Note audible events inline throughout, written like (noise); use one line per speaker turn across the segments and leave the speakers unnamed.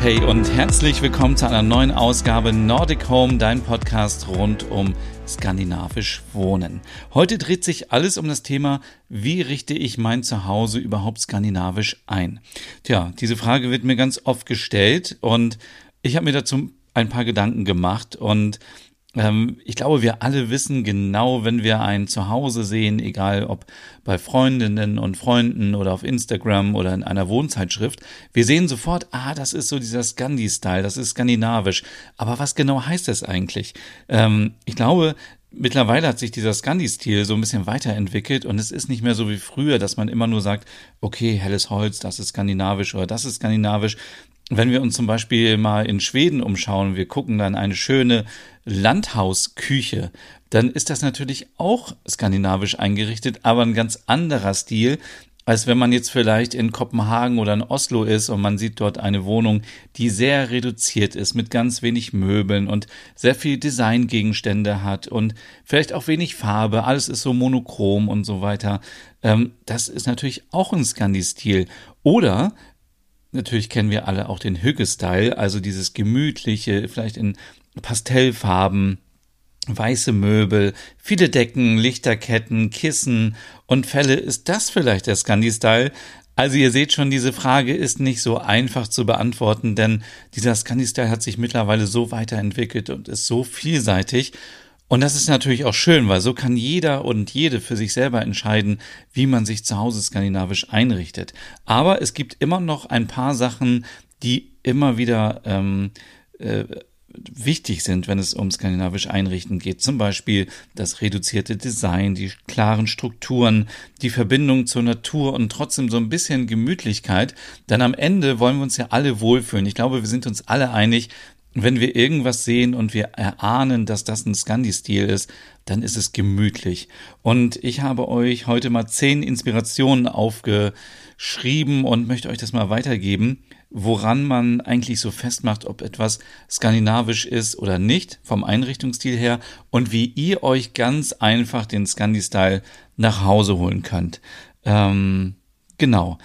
Hey und herzlich willkommen zu einer neuen Ausgabe Nordic Home, dein Podcast rund um skandinavisch Wohnen. Heute dreht sich alles um das Thema, wie richte ich mein Zuhause überhaupt skandinavisch ein? Tja, diese Frage wird mir ganz oft gestellt und ich habe mir dazu ein paar Gedanken gemacht und ich glaube, wir alle wissen genau, wenn wir ein Zuhause sehen, egal ob bei Freundinnen und Freunden oder auf Instagram oder in einer Wohnzeitschrift, wir sehen sofort, ah, das ist so dieser Scandi-Style, das ist skandinavisch. Aber was genau heißt das eigentlich? Ähm, ich glaube, Mittlerweile hat sich dieser Scandi-Stil so ein bisschen weiterentwickelt und es ist nicht mehr so wie früher, dass man immer nur sagt, okay, helles Holz, das ist skandinavisch oder das ist skandinavisch, wenn wir uns zum Beispiel mal in Schweden umschauen, wir gucken dann eine schöne Landhausküche, dann ist das natürlich auch skandinavisch eingerichtet, aber ein ganz anderer Stil, als wenn man jetzt vielleicht in Kopenhagen oder in Oslo ist und man sieht dort eine Wohnung, die sehr reduziert ist, mit ganz wenig Möbeln und sehr viel Designgegenstände hat und vielleicht auch wenig Farbe, alles ist so monochrom und so weiter. Ähm, das ist natürlich auch ein Scandi-Stil. Oder Natürlich kennen wir alle auch den Hügge-Style, also dieses gemütliche, vielleicht in Pastellfarben, weiße Möbel, viele Decken, Lichterketten, Kissen und Felle. Ist das vielleicht der Scandi-Style? Also ihr seht schon, diese Frage ist nicht so einfach zu beantworten, denn dieser Scandi-Style hat sich mittlerweile so weiterentwickelt und ist so vielseitig. Und das ist natürlich auch schön, weil so kann jeder und jede für sich selber entscheiden, wie man sich zu Hause skandinavisch einrichtet. Aber es gibt immer noch ein paar Sachen, die immer wieder ähm, äh, wichtig sind, wenn es um skandinavisch Einrichten geht. Zum Beispiel das reduzierte Design, die klaren Strukturen, die Verbindung zur Natur und trotzdem so ein bisschen Gemütlichkeit. Denn am Ende wollen wir uns ja alle wohlfühlen. Ich glaube, wir sind uns alle einig, wenn wir irgendwas sehen und wir erahnen, dass das ein Scandi-Stil ist, dann ist es gemütlich. Und ich habe euch heute mal zehn Inspirationen aufgeschrieben und möchte euch das mal weitergeben, woran man eigentlich so festmacht, ob etwas skandinavisch ist oder nicht, vom Einrichtungsstil her, und wie ihr euch ganz einfach den Scandi-Style nach Hause holen könnt. Ähm, genau.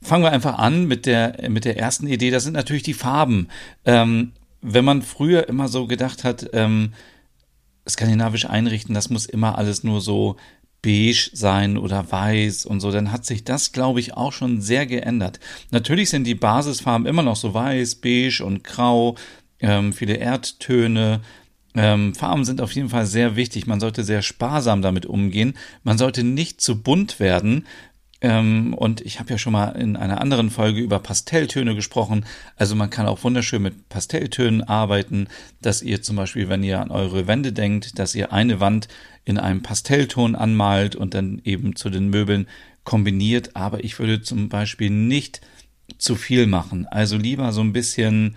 Fangen wir einfach an mit der, mit der ersten Idee. Das sind natürlich die Farben. Ähm, wenn man früher immer so gedacht hat, ähm, skandinavisch einrichten, das muss immer alles nur so beige sein oder weiß und so, dann hat sich das, glaube ich, auch schon sehr geändert. Natürlich sind die Basisfarben immer noch so weiß, beige und grau, ähm, viele Erdtöne. Ähm, Farben sind auf jeden Fall sehr wichtig. Man sollte sehr sparsam damit umgehen. Man sollte nicht zu bunt werden, ähm, und ich habe ja schon mal in einer anderen Folge über Pastelltöne gesprochen. Also man kann auch wunderschön mit Pastelltönen arbeiten, dass ihr zum Beispiel, wenn ihr an eure Wände denkt, dass ihr eine Wand in einem Pastellton anmalt und dann eben zu den Möbeln kombiniert. Aber ich würde zum Beispiel nicht zu viel machen. Also lieber so ein bisschen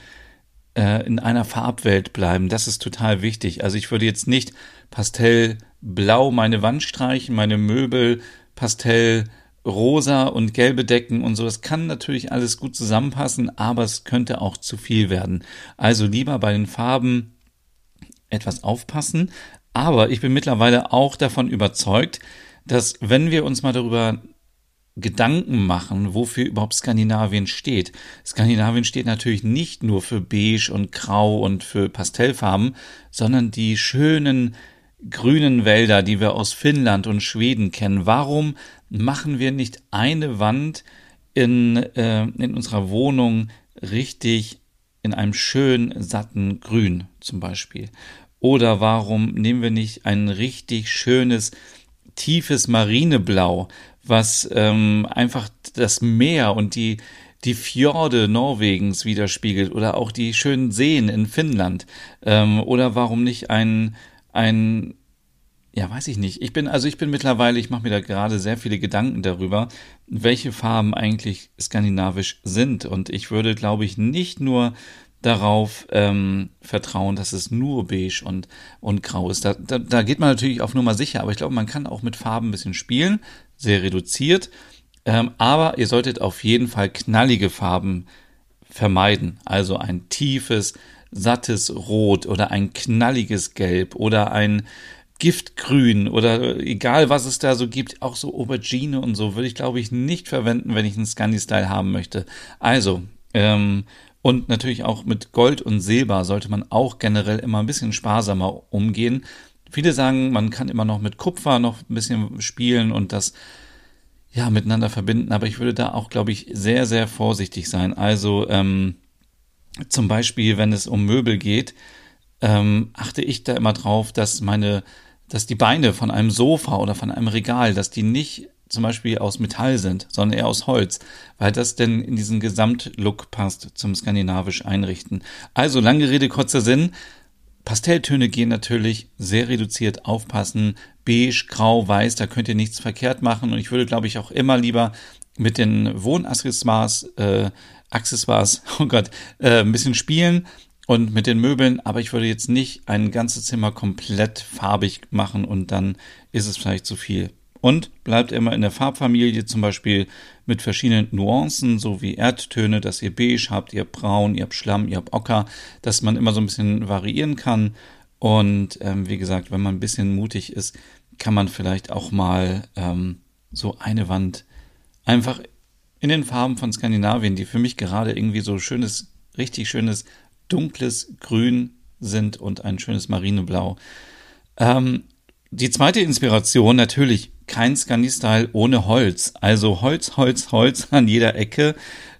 äh, in einer Farbwelt bleiben. Das ist total wichtig. Also ich würde jetzt nicht pastellblau meine Wand streichen, meine Möbel pastell rosa und gelbe Decken und so. Das kann natürlich alles gut zusammenpassen, aber es könnte auch zu viel werden. Also lieber bei den Farben etwas aufpassen. Aber ich bin mittlerweile auch davon überzeugt, dass wenn wir uns mal darüber Gedanken machen, wofür überhaupt Skandinavien steht. Skandinavien steht natürlich nicht nur für beige und grau und für Pastellfarben, sondern die schönen grünen Wälder, die wir aus Finnland und Schweden kennen. Warum machen wir nicht eine Wand in, äh, in unserer Wohnung richtig in einem schönen, satten Grün zum Beispiel? Oder warum nehmen wir nicht ein richtig schönes, tiefes Marineblau, was ähm, einfach das Meer und die, die Fjorde Norwegens widerspiegelt oder auch die schönen Seen in Finnland? Ähm, oder warum nicht ein ein ja, weiß ich nicht. Ich bin, also ich bin mittlerweile, ich mache mir da gerade sehr viele Gedanken darüber, welche Farben eigentlich skandinavisch sind. Und ich würde, glaube ich, nicht nur darauf ähm, vertrauen, dass es nur beige und, und grau ist. Da, da, da geht man natürlich auf Nummer sicher, aber ich glaube, man kann auch mit Farben ein bisschen spielen, sehr reduziert. Ähm, aber ihr solltet auf jeden Fall knallige Farben vermeiden. Also ein tiefes, sattes Rot oder ein knalliges Gelb oder ein Giftgrün oder egal was es da so gibt, auch so Aubergine und so würde ich glaube ich nicht verwenden, wenn ich einen Scunny-Style haben möchte. Also, ähm, und natürlich auch mit Gold und Silber sollte man auch generell immer ein bisschen sparsamer umgehen. Viele sagen, man kann immer noch mit Kupfer noch ein bisschen spielen und das ja miteinander verbinden, aber ich würde da auch, glaube ich, sehr, sehr vorsichtig sein. Also ähm, zum Beispiel, wenn es um Möbel geht, ähm, achte ich da immer drauf, dass meine dass die Beine von einem Sofa oder von einem Regal, dass die nicht zum Beispiel aus Metall sind, sondern eher aus Holz, weil das denn in diesen Gesamtlook passt zum skandinavisch Einrichten. Also lange Rede, kurzer Sinn. Pastelltöne gehen natürlich sehr reduziert aufpassen. Beige, grau, weiß, da könnt ihr nichts verkehrt machen. Und ich würde, glaube ich, auch immer lieber mit den Wohnaccessoires, äh, Accessoires, (laughs) oh Gott, äh, ein bisschen spielen und mit den Möbeln, aber ich würde jetzt nicht ein ganzes Zimmer komplett farbig machen und dann ist es vielleicht zu viel. Und bleibt immer in der Farbfamilie, zum Beispiel mit verschiedenen Nuancen, so wie Erdtöne, dass ihr beige habt, ihr habt braun, ihr habt Schlamm, ihr habt Ocker, dass man immer so ein bisschen variieren kann. Und ähm, wie gesagt, wenn man ein bisschen mutig ist, kann man vielleicht auch mal ähm, so eine Wand einfach in den Farben von Skandinavien, die für mich gerade irgendwie so schönes, richtig schönes dunkles Grün sind und ein schönes Marineblau. Ähm, die zweite Inspiration natürlich kein Scandi-Style ohne Holz. Also Holz, Holz, Holz (laughs) an jeder Ecke.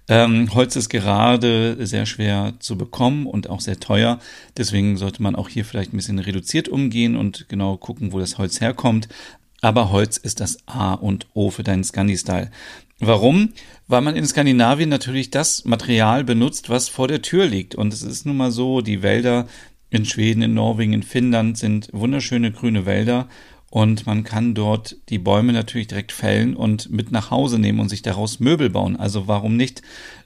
Ähm, Holz ist gerade sehr schwer zu bekommen und auch sehr teuer. Deswegen sollte man auch hier vielleicht ein bisschen reduziert umgehen und genau gucken, wo das Holz herkommt. Aber Holz ist das A und O für deinen Scandi-Style. Warum? Weil man in Skandinavien natürlich das Material benutzt, was vor der Tür liegt. Und es ist nun mal so, die Wälder in Schweden, in Norwegen, in Finnland sind wunderschöne grüne Wälder. Und man kann dort die Bäume natürlich direkt fällen und mit nach Hause nehmen und sich daraus Möbel bauen. Also warum nicht?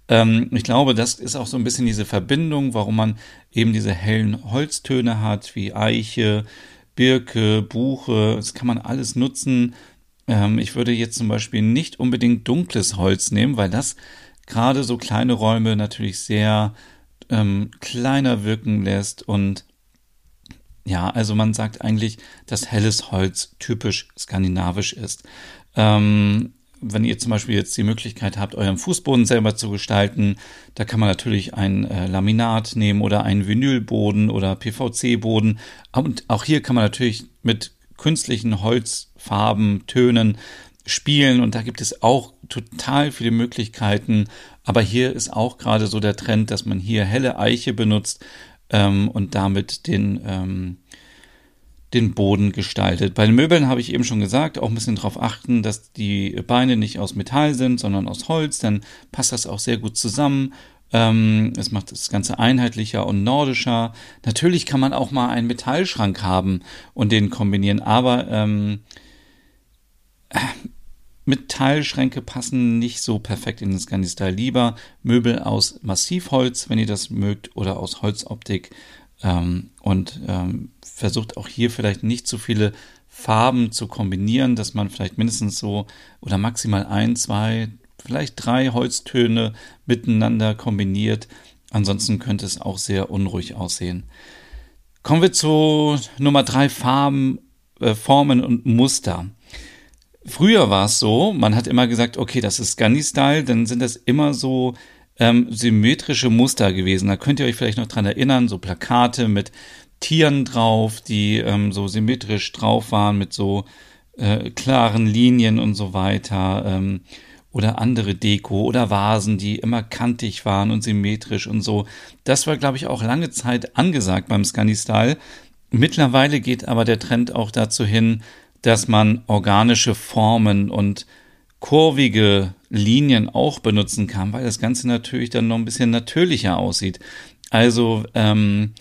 Ähm, ich glaube, das ist auch so ein bisschen diese Verbindung, warum man eben diese hellen Holztöne hat, wie Eiche, Birke, Buche. Das kann man alles nutzen ähm, ich würde jetzt zum Beispiel nicht unbedingt dunkles Holz nehmen, weil das gerade so kleine Räume natürlich sehr ähm, kleiner wirken lässt und ja, also man sagt eigentlich, dass helles Holz typisch skandinavisch ist. Ähm, wenn ihr zum Beispiel jetzt die Möglichkeit habt, euren Fußboden selber zu gestalten, da kann man natürlich ein äh, Laminat nehmen oder einen Vinylboden oder PVC-Boden. Und auch hier kann man natürlich mit künstlichen Holzfarben, Tönen spielen und da gibt es auch total viele Möglichkeiten. Aber hier ist auch gerade so der Trend, dass man hier helle Eiche benutzt ähm, und damit den, ähm, den Boden gestaltet. Bei den Möbeln habe ich eben schon gesagt, auch ein bisschen darauf achten, dass die Beine nicht aus Metall sind, sondern aus Holz, dann passt das auch sehr gut zusammen. Ähm, es macht das Ganze einheitlicher und nordischer. Natürlich kann man auch mal einen Metallschrank haben und den kombinieren, aber ähm, Metallschränke passen nicht so perfekt in den Scandi-Style. Lieber Möbel aus Massivholz, wenn ihr das mögt, oder aus Holzoptik. Ähm, und ähm, versucht auch hier vielleicht nicht zu viele Farben zu kombinieren, dass man vielleicht mindestens so oder maximal ein, zwei, vielleicht drei Holztöne miteinander kombiniert. Ansonsten könnte es auch sehr unruhig aussehen. Kommen wir zu Nummer drei Farben, äh, Formen und Muster. Früher war es so, man hat immer gesagt, okay, das ist Scandi-Style, dann sind das immer so ähm, symmetrische Muster gewesen. Da könnt ihr euch vielleicht noch dran erinnern, so Plakate mit Tieren drauf, die ähm, so symmetrisch drauf waren, mit so äh, klaren Linien und so weiter. Ähm, oder andere Deko oder Vasen, die immer kantig waren und symmetrisch und so. Das war, glaube ich, auch lange Zeit angesagt beim Scandi-Style. Mittlerweile geht aber der Trend auch dazu hin, dass man organische Formen und kurvige Linien auch benutzen kann, weil das Ganze natürlich dann noch ein bisschen natürlicher aussieht. Also ähm,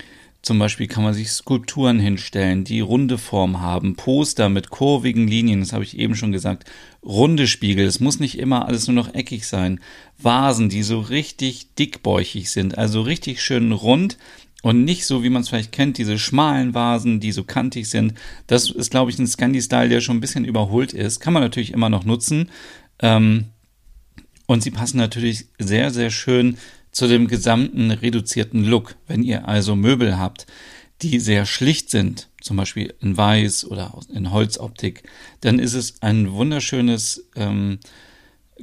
Zum Beispiel kann man sich Skulpturen hinstellen, die runde Form haben, Poster mit kurvigen Linien, das habe ich eben schon gesagt, runde Spiegel, es muss nicht immer alles nur noch eckig sein, Vasen, die so richtig dickbäuchig sind, also richtig schön rund und nicht so, wie man es vielleicht kennt, diese schmalen Vasen, die so kantig sind. Das ist, glaube ich, ein Scandi-Style, der schon ein bisschen überholt ist. Kann man natürlich immer noch nutzen. Ähm, und sie passen natürlich sehr, sehr schön zu dem gesamten reduzierten Look. Wenn ihr also Möbel habt, die sehr schlicht sind, zum Beispiel in Weiß oder in Holzoptik, dann ist es ein wunderschönes ähm,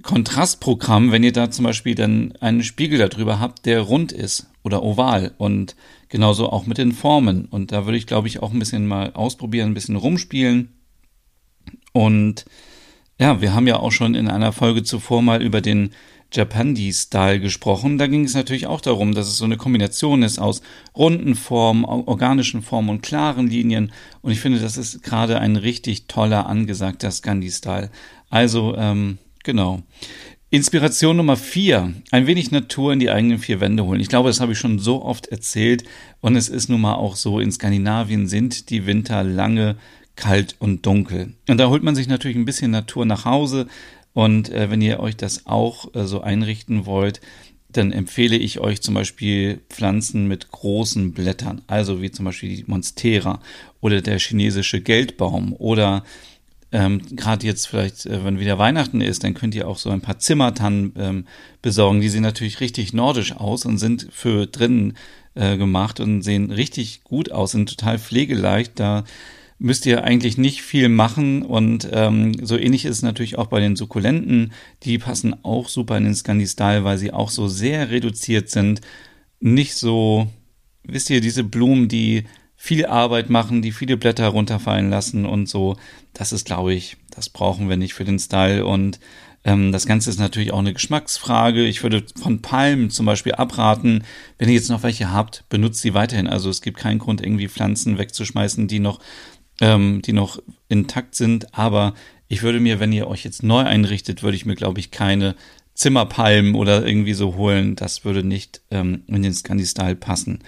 Kontrastprogramm, wenn ihr da zum Beispiel dann einen Spiegel darüber habt, der rund ist oder oval und genauso auch mit den Formen. Und da würde ich, glaube ich, auch ein bisschen mal ausprobieren, ein bisschen rumspielen. Und ja, wir haben ja auch schon in einer Folge zuvor mal über den Japandi-Style gesprochen. Da ging es natürlich auch darum, dass es so eine Kombination ist aus runden Formen, organischen Formen und klaren Linien. Und ich finde, das ist gerade ein richtig toller, angesagter Scandi-Style. Also, ähm, genau. Inspiration Nummer vier. Ein wenig Natur in die eigenen vier Wände holen. Ich glaube, das habe ich schon so oft erzählt. Und es ist nun mal auch so, in Skandinavien sind die Winter lange, kalt und dunkel. Und da holt man sich natürlich ein bisschen Natur nach Hause. Und äh, wenn ihr euch das auch äh, so einrichten wollt, dann empfehle ich euch zum Beispiel Pflanzen mit großen Blättern, also wie zum Beispiel die Monstera oder der chinesische Geldbaum oder ähm, gerade jetzt vielleicht, äh, wenn wieder Weihnachten ist, dann könnt ihr auch so ein paar Zimmertannen ähm, besorgen. Die sehen natürlich richtig nordisch aus und sind für drinnen äh, gemacht und sehen richtig gut aus, sind total pflegeleicht. Da müsst ihr eigentlich nicht viel machen und ähm, so ähnlich ist es natürlich auch bei den Sukkulenten. Die passen auch super in den Scandi-Style, weil sie auch so sehr reduziert sind. Nicht so, wisst ihr, diese Blumen, die viel Arbeit machen, die viele Blätter runterfallen lassen und so. Das ist, glaube ich, das brauchen wir nicht für den Style und ähm, das Ganze ist natürlich auch eine Geschmacksfrage. Ich würde von Palmen zum Beispiel abraten. Wenn ihr jetzt noch welche habt, benutzt sie weiterhin. Also es gibt keinen Grund, irgendwie Pflanzen wegzuschmeißen, die noch ähm, die noch intakt sind. Aber ich würde mir, wenn ihr euch jetzt neu einrichtet, würde ich mir, glaube ich, keine Zimmerpalmen oder irgendwie so holen. Das würde nicht ähm, in den Scandi-Style passen.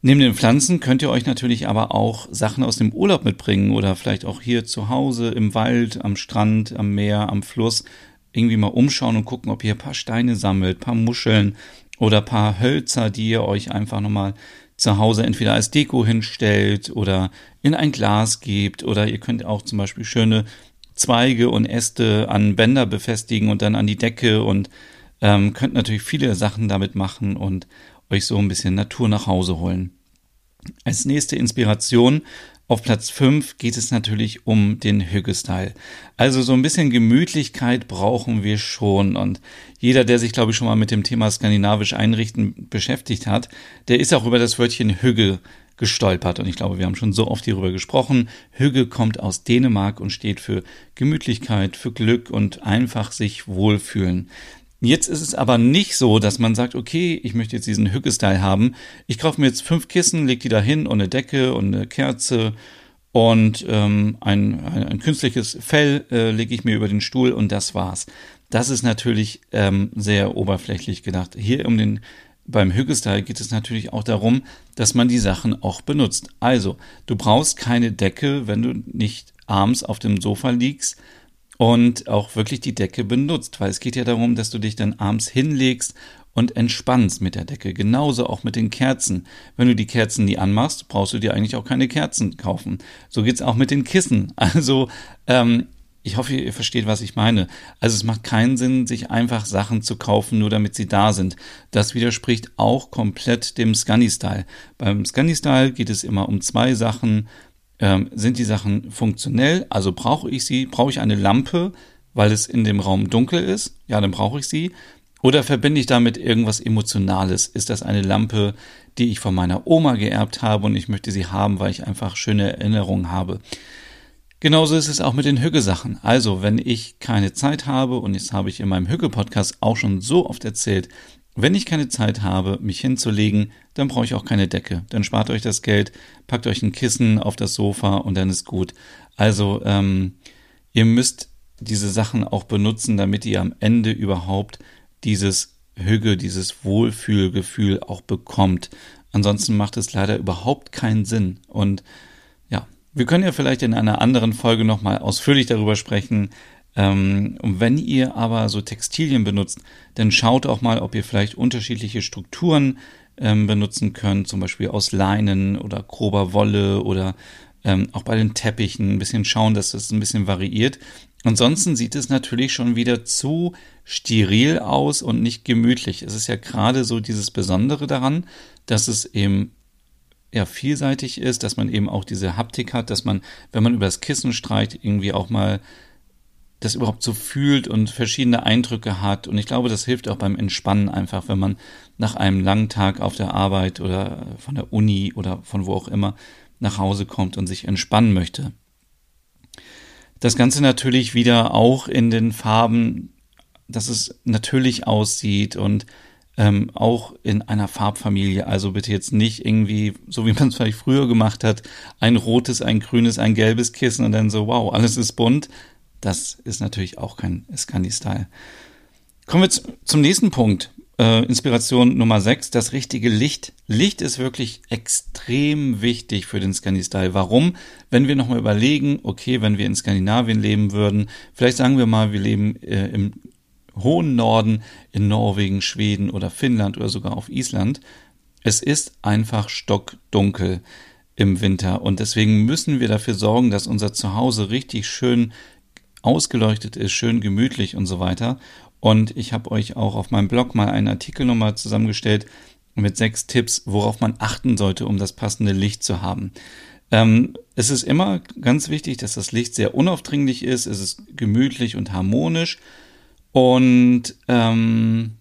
Neben den Pflanzen könnt ihr euch natürlich aber auch Sachen aus dem Urlaub mitbringen oder vielleicht auch hier zu Hause im Wald, am Strand, am Meer, am Fluss irgendwie mal umschauen und gucken, ob ihr ein paar Steine sammelt, paar Muscheln oder paar Hölzer, die ihr euch einfach nochmal zu Hause entweder als Deko hinstellt oder in ein Glas gebt oder ihr könnt auch zum Beispiel schöne Zweige und Äste an Bänder befestigen und dann an die Decke und ähm, könnt natürlich viele Sachen damit machen und euch so ein bisschen Natur nach Hause holen. Als nächste Inspiration auf Platz 5 geht es natürlich um den Hügge-Style. Also so ein bisschen Gemütlichkeit brauchen wir schon. Und jeder, der sich, glaube ich, schon mal mit dem Thema skandinavisch einrichten beschäftigt hat, der ist auch über das Wörtchen Hügge gestolpert. Und ich glaube, wir haben schon so oft hierüber gesprochen. Hügge kommt aus Dänemark und steht für Gemütlichkeit, für Glück und einfach sich wohlfühlen. Jetzt ist es aber nicht so, dass man sagt, okay, ich möchte jetzt diesen Hücke-Style haben. Ich kaufe mir jetzt fünf Kissen, leg die da hin und eine Decke und eine Kerze und ähm, ein, ein, ein künstliches Fell äh, lege ich mir über den Stuhl und das war's. Das ist natürlich ähm, sehr oberflächlich gedacht. Hier um den beim Hügge-Style geht es natürlich auch darum, dass man die Sachen auch benutzt. Also, du brauchst keine Decke, wenn du nicht abends auf dem Sofa liegst und auch wirklich die Decke benutzt, weil es geht ja darum, dass du dich dann abends hinlegst und entspannst mit der Decke. Genauso auch mit den Kerzen. Wenn du die Kerzen nie anmachst, brauchst du dir eigentlich auch keine Kerzen kaufen. So geht's auch mit den Kissen. (laughs) Also ähm, ich hoffe, ihr versteht, was ich meine. Also es macht keinen Sinn, sich einfach Sachen zu kaufen, nur damit sie da sind. Das widerspricht auch komplett dem Scunny-Style. Beim Scunny-Style geht es immer um zwei Sachen ähm, sind die Sachen funktionell? Also brauche ich sie? Brauche ich eine Lampe, weil es in dem Raum dunkel ist? Ja, dann brauche ich sie. Oder verbinde ich damit irgendwas Emotionales? Ist das eine Lampe, die ich von meiner Oma geerbt habe und ich möchte sie haben, weil ich einfach schöne Erinnerungen habe? Genauso ist es auch mit den Hügge-Sachen. Also, wenn ich keine Zeit habe, und das habe ich in meinem Hügge-Podcast auch schon so oft erzählt, wenn ich keine Zeit habe, mich hinzulegen, dann brauche ich auch keine Decke. Dann spart euch das Geld, packt euch ein Kissen auf das Sofa und dann ist gut. Also ähm, ihr müsst diese Sachen auch benutzen, damit ihr am Ende überhaupt dieses Hüge, dieses Wohlfühlgefühl auch bekommt. Ansonsten macht es leider überhaupt keinen Sinn. Und ja, wir können ja vielleicht in einer anderen Folge nochmal ausführlich darüber sprechen. Ähm, und wenn ihr aber so Textilien benutzt, dann schaut auch mal, ob ihr vielleicht unterschiedliche Strukturen ähm, benutzen könnt, zum Beispiel aus Leinen oder grober Wolle oder ähm, auch bei den Teppichen ein bisschen schauen, dass das ein bisschen variiert. Ansonsten sieht es natürlich schon wieder zu steril aus und nicht gemütlich. Es ist ja gerade so dieses Besondere daran, dass es eben ja vielseitig ist, dass man eben auch diese Haptik hat, dass man, wenn man über das Kissen streicht, irgendwie auch mal das überhaupt so fühlt und verschiedene Eindrücke hat. Und ich glaube, das hilft auch beim Entspannen einfach, wenn man nach einem langen Tag auf der Arbeit oder von der Uni oder von wo auch immer nach Hause kommt und sich entspannen möchte. Das Ganze natürlich wieder auch in den Farben, dass es natürlich aussieht und ähm, auch in einer Farbfamilie. Also bitte jetzt nicht irgendwie, so wie man es vielleicht früher gemacht hat, ein rotes, ein grünes, ein gelbes Kissen und dann so, wow, alles ist bunt. Das ist natürlich auch kein Scandi-Style. Kommen wir zum nächsten Punkt. Äh, Inspiration Nummer 6, das richtige Licht. Licht ist wirklich extrem wichtig für den Scandi-Style. Warum? Wenn wir nochmal überlegen, okay, wenn wir in Skandinavien leben würden, vielleicht sagen wir mal, wir leben äh, im hohen Norden, in Norwegen, Schweden oder Finnland oder sogar auf Island. Es ist einfach stockdunkel im Winter und deswegen müssen wir dafür sorgen, dass unser Zuhause richtig schön ausgeleuchtet ist, schön gemütlich und so weiter. Und ich habe euch auch auf meinem Blog mal einen Artikel nochmal zusammengestellt mit sechs Tipps, worauf man achten sollte, um das passende Licht zu haben. Ähm, es ist immer ganz wichtig, dass das Licht sehr unaufdringlich ist, es ist gemütlich und harmonisch. Und ähm,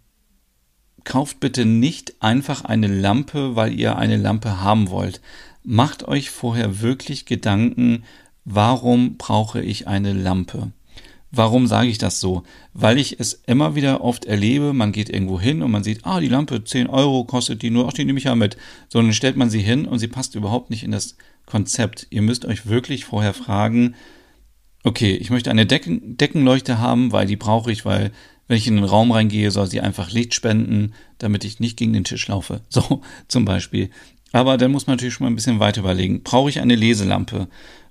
kauft bitte nicht einfach eine Lampe, weil ihr eine Lampe haben wollt. Macht euch vorher wirklich Gedanken, warum brauche ich eine Lampe? Warum sage ich das so? Weil ich es immer wieder oft erlebe, man geht irgendwo hin und man sieht, ah, die Lampe, 10 Euro kostet die nur, ach, die nehme ich ja mit. So, dann stellt man sie hin und sie passt überhaupt nicht in das Konzept. Ihr müsst euch wirklich vorher fragen, okay, ich möchte eine Decken Deckenleuchte haben, weil die brauche ich, weil wenn ich in den Raum reingehe, soll sie einfach Licht spenden, damit ich nicht gegen den Tisch laufe. (laughs) So, zum Beispiel. Aber dann muss man natürlich schon mal ein bisschen weiter überlegen. Brauche ich eine Leselampe?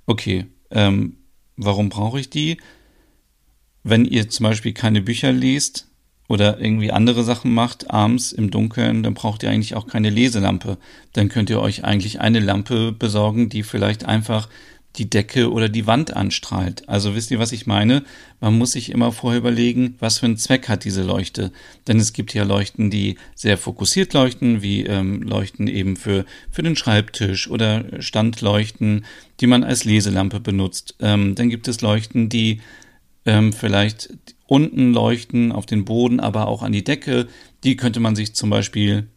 Okay, ähm, warum brauche ich die? Wenn ihr zum Beispiel keine Bücher liest oder irgendwie andere Sachen macht, abends im Dunkeln, dann braucht ihr eigentlich auch keine Leselampe. Dann könnt ihr euch eigentlich eine Lampe besorgen, die vielleicht einfach die Decke oder die Wand anstrahlt. Also wisst ihr, was ich meine? Man muss sich immer vorher überlegen, was für einen Zweck hat diese Leuchte. Denn es gibt ja Leuchten, die sehr fokussiert leuchten, wie ähm, Leuchten eben für, für den Schreibtisch oder Standleuchten, die man als Leselampe benutzt. Ähm, dann gibt es Leuchten, die ähm, vielleicht unten leuchten auf den Boden, aber auch an die Decke. Die könnte man sich zum Beispiel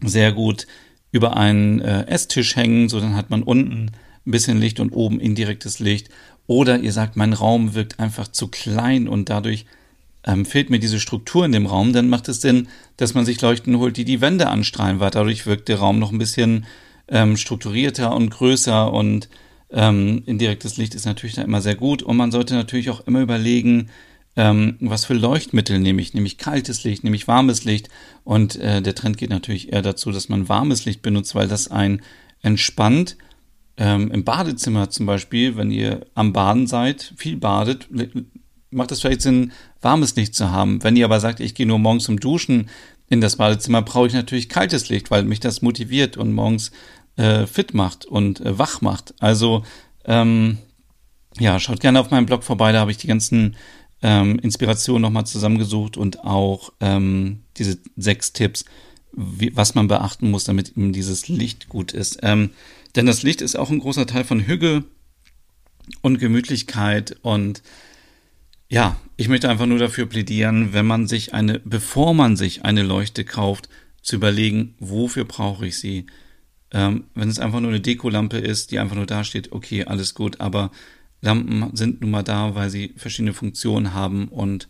sehr gut über einen äh, Esstisch hängen, so dann hat man unten ein bisschen Licht und oben indirektes Licht. Oder ihr sagt, mein Raum wirkt einfach zu klein und dadurch ähm, fehlt mir diese Struktur in dem Raum, dann macht es Sinn, dass man sich Leuchten holt, die die Wände anstrahlen, weil dadurch wirkt der Raum noch ein bisschen ähm, strukturierter und größer und ähm, indirektes Licht ist natürlich da immer sehr gut und man sollte natürlich auch immer überlegen, ähm, was für Leuchtmittel nehme ich, nämlich kaltes Licht, nämlich warmes Licht und äh, der Trend geht natürlich eher dazu, dass man warmes Licht benutzt, weil das ein entspannt. Ähm, Im Badezimmer zum Beispiel, wenn ihr am Baden seid, viel badet, macht es vielleicht Sinn, warmes Licht zu haben. Wenn ihr aber sagt, ich gehe nur morgens zum Duschen in das Badezimmer, brauche ich natürlich kaltes Licht, weil mich das motiviert und morgens äh, fit macht und äh, wach macht. Also ähm, ja, schaut gerne auf meinem Blog vorbei, da habe ich die ganzen ähm, Inspirationen nochmal zusammengesucht und auch ähm, diese sechs Tipps, wie, was man beachten muss, damit eben dieses Licht gut ist. Ähm, denn das Licht ist auch ein großer Teil von Hüge und Gemütlichkeit und ja, ich möchte einfach nur dafür plädieren, wenn man sich eine, bevor man sich eine Leuchte kauft, zu überlegen, wofür brauche ich sie? Ähm, wenn es einfach nur eine Dekolampe ist, die einfach nur da steht, okay, alles gut, aber Lampen sind nun mal da, weil sie verschiedene Funktionen haben und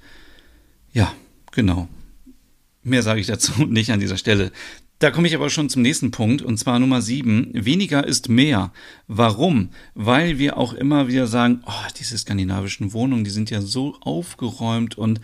ja, genau. Mehr sage ich dazu (laughs) nicht an dieser Stelle. Da komme ich aber schon zum nächsten Punkt, und zwar Nummer sieben. Weniger ist mehr. Warum? Weil wir auch immer wieder sagen, oh, diese skandinavischen Wohnungen, die sind ja so aufgeräumt und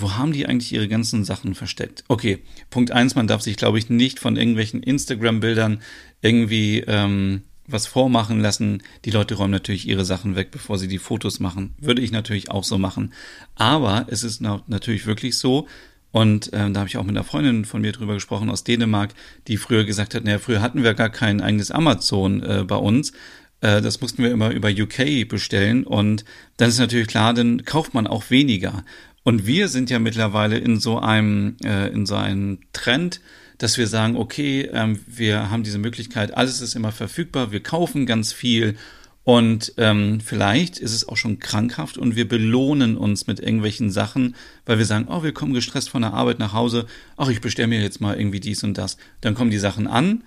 wo haben die eigentlich ihre ganzen Sachen versteckt? Okay, Punkt eins, man darf sich, glaube ich, nicht von irgendwelchen Instagram-Bildern irgendwie ähm, was vormachen lassen. Die Leute räumen natürlich ihre Sachen weg, bevor sie die Fotos machen. Würde ich natürlich auch so machen. Aber es ist natürlich wirklich so, und ähm, da habe ich auch mit einer Freundin von mir drüber gesprochen aus Dänemark, die früher gesagt hat, naja, früher hatten wir gar kein eigenes Amazon äh, bei uns. Äh, das mussten wir immer über UK bestellen. Und dann ist natürlich klar, dann kauft man auch weniger. Und wir sind ja mittlerweile in so einem, äh, in so einem Trend, dass wir sagen, okay, ähm, wir haben diese Möglichkeit, alles ist immer verfügbar, wir kaufen ganz viel und ähm, vielleicht ist es auch schon krankhaft und wir belohnen uns mit irgendwelchen Sachen, weil wir sagen, oh, wir kommen gestresst von der Arbeit nach Hause, ach, ich bestelle mir jetzt mal irgendwie dies und das. Dann kommen die Sachen an,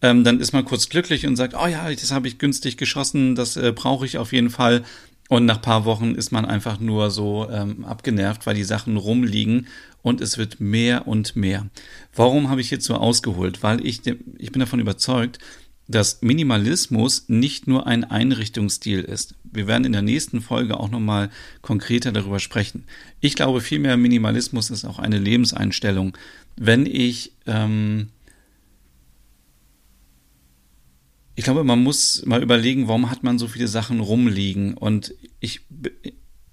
ähm, dann ist man kurz glücklich und sagt, oh ja, das habe ich günstig geschossen, das äh, brauche ich auf jeden Fall. Und nach paar Wochen ist man einfach nur so ähm, abgenervt, weil die Sachen rumliegen und es wird mehr und mehr. Warum habe ich jetzt so ausgeholt? Weil ich, ich bin davon überzeugt, dass Minimalismus nicht nur ein Einrichtungsstil ist. Wir werden in der nächsten Folge auch nochmal konkreter darüber sprechen. Ich glaube vielmehr, Minimalismus ist auch eine Lebenseinstellung. Wenn ich ähm, ich glaube, man muss mal überlegen, warum hat man so viele Sachen rumliegen. Und ich,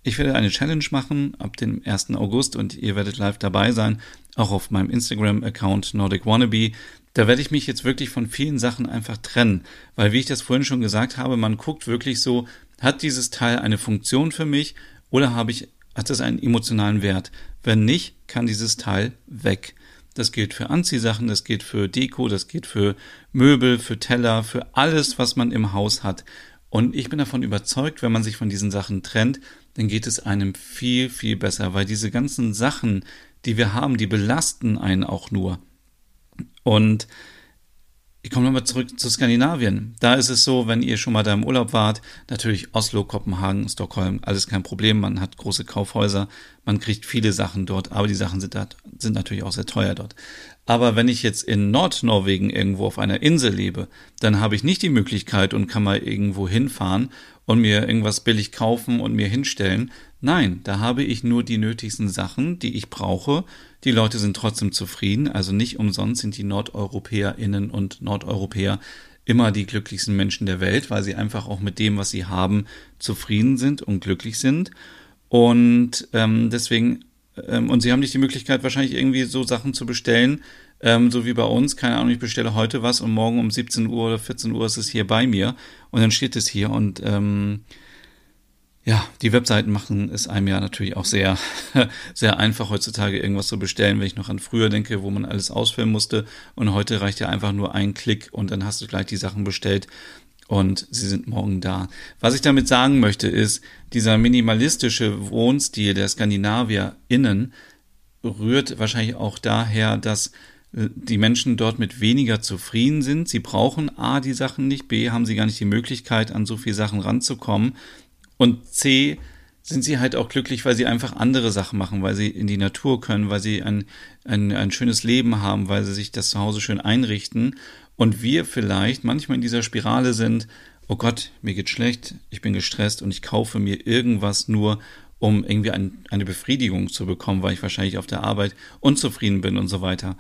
ich werde eine Challenge machen ab dem 1. August und ihr werdet live dabei sein, auch auf meinem Instagram-Account Nordic Wannabe. Da werde ich mich jetzt wirklich von vielen Sachen einfach trennen, weil wie ich das vorhin schon gesagt habe, man guckt wirklich so, hat dieses Teil eine Funktion für mich oder habe ich, hat es einen emotionalen Wert? Wenn nicht, kann dieses Teil weg. Das gilt für Anziehsachen, das gilt für Deko, das gilt für Möbel, für Teller, für alles, was man im Haus hat. Und ich bin davon überzeugt, wenn man sich von diesen Sachen trennt, dann geht es einem viel, viel besser, weil diese ganzen Sachen, die wir haben, die belasten einen auch nur. Und ich komme nochmal zurück zu Skandinavien. Da ist es so, wenn ihr schon mal da im Urlaub wart, natürlich Oslo, Kopenhagen, Stockholm, alles kein Problem. Man hat große Kaufhäuser, man kriegt viele Sachen dort, aber die Sachen sind, da, sind natürlich auch sehr teuer dort. Aber wenn ich jetzt in Nordnorwegen irgendwo auf einer Insel lebe, dann habe ich nicht die Möglichkeit und kann mal irgendwo hinfahren und mir irgendwas billig kaufen und mir hinstellen. Nein, da habe ich nur die nötigsten Sachen, die ich brauche die Leute sind trotzdem zufrieden. Also nicht umsonst sind die Nordeuropäerinnen und Nordeuropäer immer die glücklichsten Menschen der Welt, weil sie einfach auch mit dem, was sie haben, zufrieden sind und glücklich sind. Und ähm, deswegen, ähm, und sie haben nicht die Möglichkeit, wahrscheinlich irgendwie so Sachen zu bestellen, ähm, so wie bei uns. Keine Ahnung, ich bestelle heute was und morgen um 17 Uhr oder 14 Uhr ist es hier bei mir und dann steht es hier und ähm, ja, die Webseiten machen es einem ja natürlich auch sehr, (laughs) sehr einfach heutzutage irgendwas zu bestellen, wenn ich noch an früher denke, wo man alles ausfüllen musste. Und heute reicht ja einfach nur ein Klick und dann hast du gleich die Sachen bestellt und sie sind morgen da. Was ich damit sagen möchte, ist, dieser minimalistische Wohnstil der SkandinavierInnen rührt wahrscheinlich auch daher, dass die Menschen dort mit weniger zufrieden sind. Sie brauchen A, die Sachen nicht, B, haben sie gar nicht die Möglichkeit, an so viele Sachen ranzukommen. Und C, sind sie halt auch glücklich, weil sie einfach andere Sachen machen, weil sie in die Natur können, weil sie ein, ein, ein schönes Leben haben, weil sie sich das zu Hause schön einrichten. Und wir vielleicht manchmal in dieser Spirale sind, oh Gott, mir geht schlecht, ich bin gestresst und ich kaufe mir irgendwas nur, um irgendwie ein, eine Befriedigung zu bekommen, weil ich wahrscheinlich auf der Arbeit unzufrieden bin und so weiter.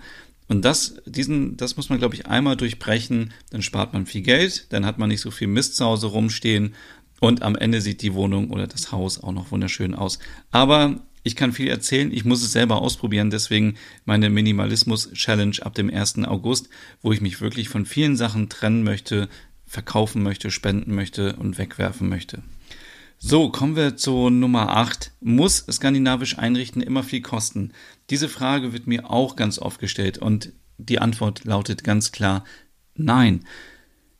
Und das, diesen, das muss man, glaube ich, einmal durchbrechen, dann spart man viel Geld, dann hat man nicht so viel Mist zu Hause rumstehen und am Ende sieht die Wohnung oder das Haus auch noch wunderschön aus. Aber ich kann viel erzählen, ich muss es selber ausprobieren, deswegen meine Minimalismus-Challenge ab dem 1. August, wo ich mich wirklich von vielen Sachen trennen möchte, verkaufen möchte, spenden möchte und wegwerfen möchte. So, kommen wir zu Nummer 8. Muss skandinavisch einrichten immer viel kosten? Diese Frage wird mir auch ganz oft gestellt und die Antwort lautet ganz klar Nein.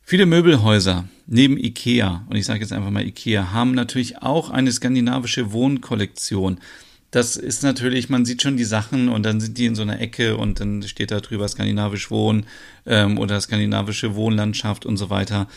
Viele Möbelhäuser neben IKEA, und ich sage jetzt einfach mal IKEA, haben natürlich auch eine skandinavische Wohnkollektion. Das ist natürlich, man sieht schon die Sachen und dann sind die in so einer Ecke und dann steht da drüber skandinavisch Wohnen ähm, oder skandinavische Wohnlandschaft und so weiter.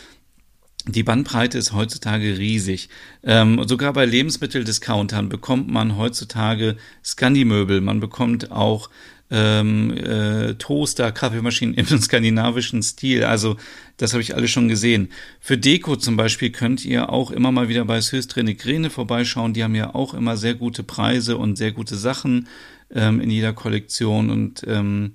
Die Bandbreite ist heutzutage riesig. Ähm, sogar bei Lebensmitteldiscountern bekommt man heutzutage Scandi-Möbel. Man bekommt auch ähm, äh, Toaster, Kaffeemaschinen (laughs) im skandinavischen Stil. Also das habe ich alles schon gesehen. Für Deko zum Beispiel könnt ihr auch immer mal wieder bei Söstre Negrene vorbeischauen. Die haben ja auch immer sehr gute Preise und sehr gute Sachen ähm, in jeder Kollektion und ähm,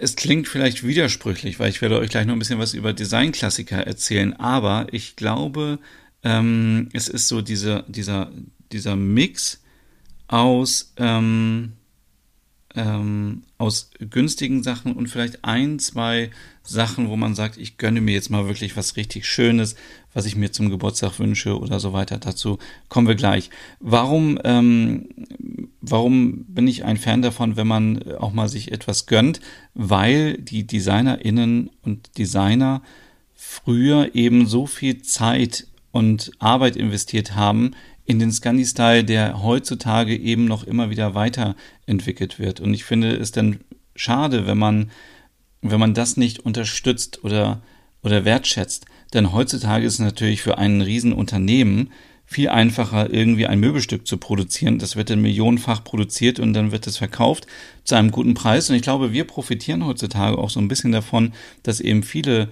es klingt vielleicht widersprüchlich, weil ich werde euch gleich noch ein bisschen was über Designklassiker erzählen, aber ich glaube, ähm, es ist so dieser, dieser, dieser Mix aus, ähm, ähm, aus günstigen Sachen und vielleicht ein, zwei Sachen, wo man sagt, ich gönne mir jetzt mal wirklich was richtig Schönes, was ich mir zum Geburtstag wünsche oder so weiter. Dazu kommen wir gleich. Warum, ähm, warum bin ich ein Fan davon, wenn man auch mal sich etwas gönnt? Weil die DesignerInnen und Designer früher eben so viel Zeit und Arbeit investiert haben in den Scandi-Style, der heutzutage eben noch immer wieder weiterentwickelt wird. Und ich finde es dann schade, wenn man, wenn man das nicht unterstützt oder, oder wertschätzt. Denn heutzutage ist es natürlich für ein Riesenunternehmen viel einfacher, irgendwie ein Möbelstück zu produzieren. Das wird dann millionenfach produziert und dann wird es verkauft zu einem guten Preis. Und ich glaube, wir profitieren heutzutage auch so ein bisschen davon, dass eben viele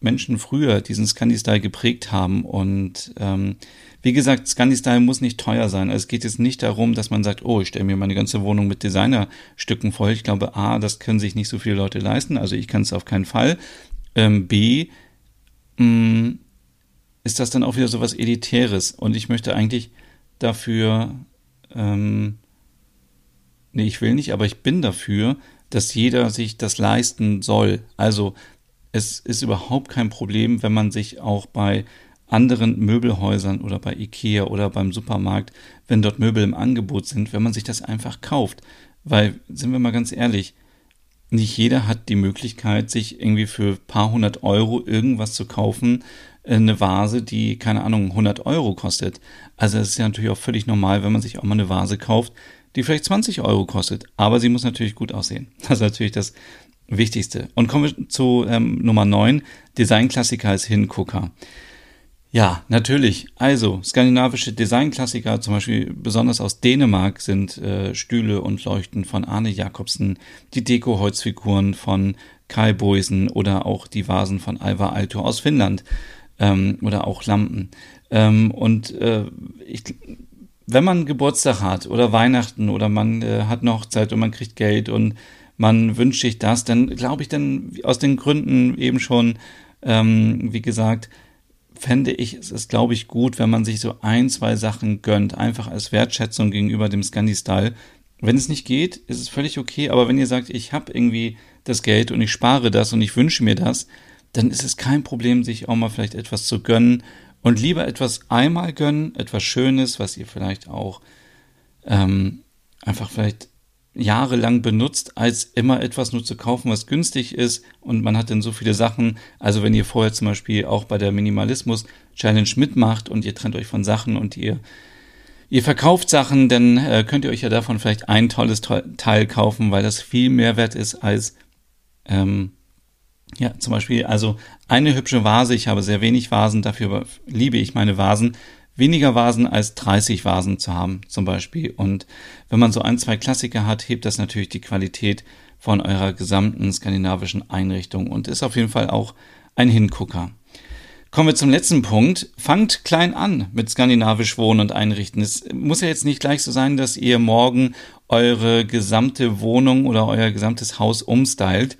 Menschen früher diesen Scandi-Style geprägt haben. Und ähm, wie gesagt, Scandi-Style muss nicht teuer sein. Also es geht jetzt nicht darum, dass man sagt, oh, ich stelle mir meine ganze Wohnung mit Designerstücken voll. Ich glaube, A, das können sich nicht so viele Leute leisten. Also ich kann es auf keinen Fall. Ähm, B, mh, ist das dann auch wieder so was Elitäres. Und ich möchte eigentlich dafür, ähm, nee, ich will nicht, aber ich bin dafür, dass jeder sich das leisten soll. Also es ist überhaupt kein Problem, wenn man sich auch bei anderen Möbelhäusern oder bei Ikea oder beim Supermarkt, wenn dort Möbel im Angebot sind, wenn man sich das einfach kauft. Weil, sind wir mal ganz ehrlich, nicht jeder hat die Möglichkeit, sich irgendwie für ein paar hundert Euro irgendwas zu kaufen, eine Vase, die, keine Ahnung, 100 Euro kostet. Also es ist ja natürlich auch völlig normal, wenn man sich auch mal eine Vase kauft, die vielleicht 20 Euro kostet. Aber sie muss natürlich gut aussehen. (laughs) Das ist natürlich das Wichtigste. Und kommen wir zu ähm, Nummer 9, Designklassiker als Hingucker. Ja, natürlich. Also, skandinavische Designklassiker, zum Beispiel besonders aus Dänemark, sind äh, Stühle und Leuchten von Arne Jacobsen, die Deko-Holzfiguren von Kai Boisen oder auch die Vasen von Alva Alto aus Finnland ähm, oder auch Lampen. Ähm, und äh, ich, wenn man Geburtstag hat oder Weihnachten oder man äh, hat eine Hochzeit und man kriegt Geld und man wünscht sich das, dann glaube ich dann aus den Gründen eben schon, ähm, wie gesagt, fände ich, es ist, glaube ich, gut, wenn man sich so ein, zwei Sachen gönnt, einfach als Wertschätzung gegenüber dem Scandi-Style. Wenn es nicht geht, ist es völlig okay, aber wenn ihr sagt, ich habe irgendwie das Geld und ich spare das und ich wünsche mir das, dann ist es kein Problem, sich auch mal vielleicht etwas zu gönnen und lieber etwas einmal gönnen, etwas Schönes, was ihr vielleicht auch ähm, einfach vielleicht jahrelang benutzt, als immer etwas nur zu kaufen, was günstig ist und man hat dann so viele Sachen. Also wenn ihr vorher zum Beispiel auch bei der Minimalismus Challenge mitmacht und ihr trennt euch von Sachen und ihr ihr verkauft Sachen, dann äh, könnt ihr euch ja davon vielleicht ein tolles Teil kaufen, weil das viel mehr wert ist als ähm, ja, zum Beispiel, also eine hübsche Vase, ich habe sehr wenig Vasen, dafür liebe ich meine Vasen, weniger Vasen als 30 Vasen zu haben zum Beispiel. Und wenn man so ein, zwei Klassiker hat, hebt das natürlich die Qualität von eurer gesamten skandinavischen Einrichtung und ist auf jeden Fall auch ein Hingucker. Kommen wir zum letzten Punkt. Fangt klein an mit skandinavisch Wohnen und Einrichten. Es muss ja jetzt nicht gleich so sein, dass ihr morgen eure gesamte Wohnung oder euer gesamtes Haus umstylt.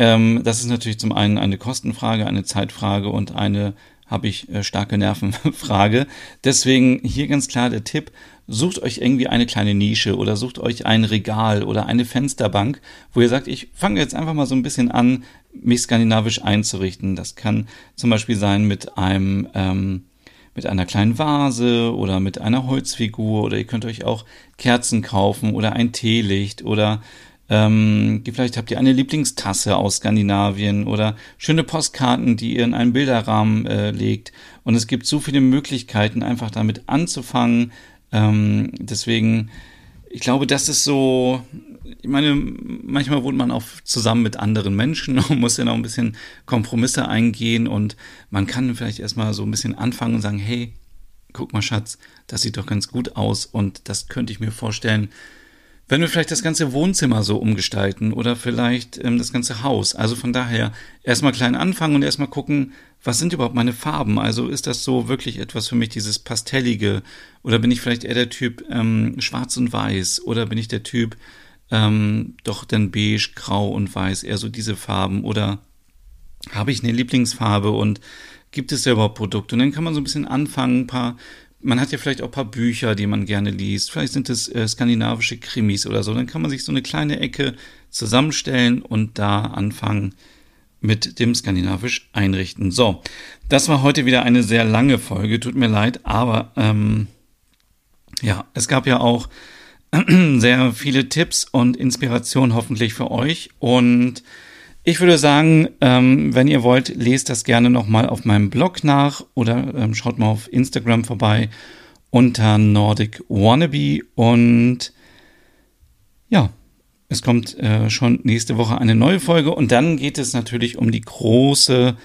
Ähm, das ist natürlich zum einen eine Kostenfrage, eine Zeitfrage und eine habe ich äh, starke Nervenfrage. Deswegen hier ganz klar der Tipp, sucht euch irgendwie eine kleine Nische oder sucht euch ein Regal oder eine Fensterbank, wo ihr sagt, ich fange jetzt einfach mal so ein bisschen an, mich skandinavisch einzurichten. Das kann zum Beispiel sein mit einem ähm, mit einer kleinen Vase oder mit einer Holzfigur oder ihr könnt euch auch Kerzen kaufen oder ein Teelicht oder ähm, vielleicht habt ihr eine Lieblingstasse aus Skandinavien oder schöne Postkarten, die ihr in einen Bilderrahmen äh, legt. Und es gibt so viele Möglichkeiten, einfach damit anzufangen. Ähm, deswegen, ich glaube, das ist so, ich meine, manchmal wohnt man auch zusammen mit anderen Menschen (laughs) und muss dann auch ein bisschen Kompromisse eingehen und man kann vielleicht erstmal so ein bisschen anfangen und sagen, hey, guck mal, Schatz, das sieht doch ganz gut aus und das könnte ich mir vorstellen, wenn wir vielleicht das ganze Wohnzimmer so umgestalten oder vielleicht ähm, das ganze Haus. Also von daher erstmal klein anfangen und erstmal gucken, was sind überhaupt meine Farben? Also ist das so wirklich etwas für mich, dieses Pastellige? Oder bin ich vielleicht eher der Typ ähm, schwarz und weiß? Oder bin ich der Typ ähm, doch dann beige, grau und weiß, eher so diese Farben? Oder habe ich eine Lieblingsfarbe und gibt es ja überhaupt Produkte? Und dann kann man so ein bisschen anfangen, ein paar man hat ja vielleicht auch ein paar Bücher, die man gerne liest. Vielleicht sind es äh, skandinavische Krimis oder so. Dann kann man sich so eine kleine Ecke zusammenstellen und da anfangen mit dem skandinavisch einrichten. So, das war heute wieder eine sehr lange Folge. Tut mir leid, aber ähm, ja, es gab ja auch (clears throat) sehr viele Tipps und Inspirationen hoffentlich für euch und ich würde sagen, ähm, wenn ihr wollt, lest das gerne nochmal auf meinem Blog nach oder ähm, schaut mal auf Instagram vorbei unter Nordic Wannabe und ja, es kommt äh, schon nächste Woche eine neue Folge und dann geht es natürlich um die große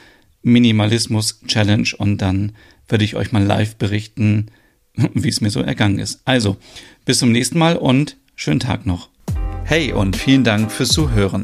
Minimalismus Challenge und dann werde ich euch mal live berichten, (laughs) wie es mir so ergangen ist. Also, bis zum nächsten Mal und schönen Tag noch. Hey und vielen Dank fürs Zuhören.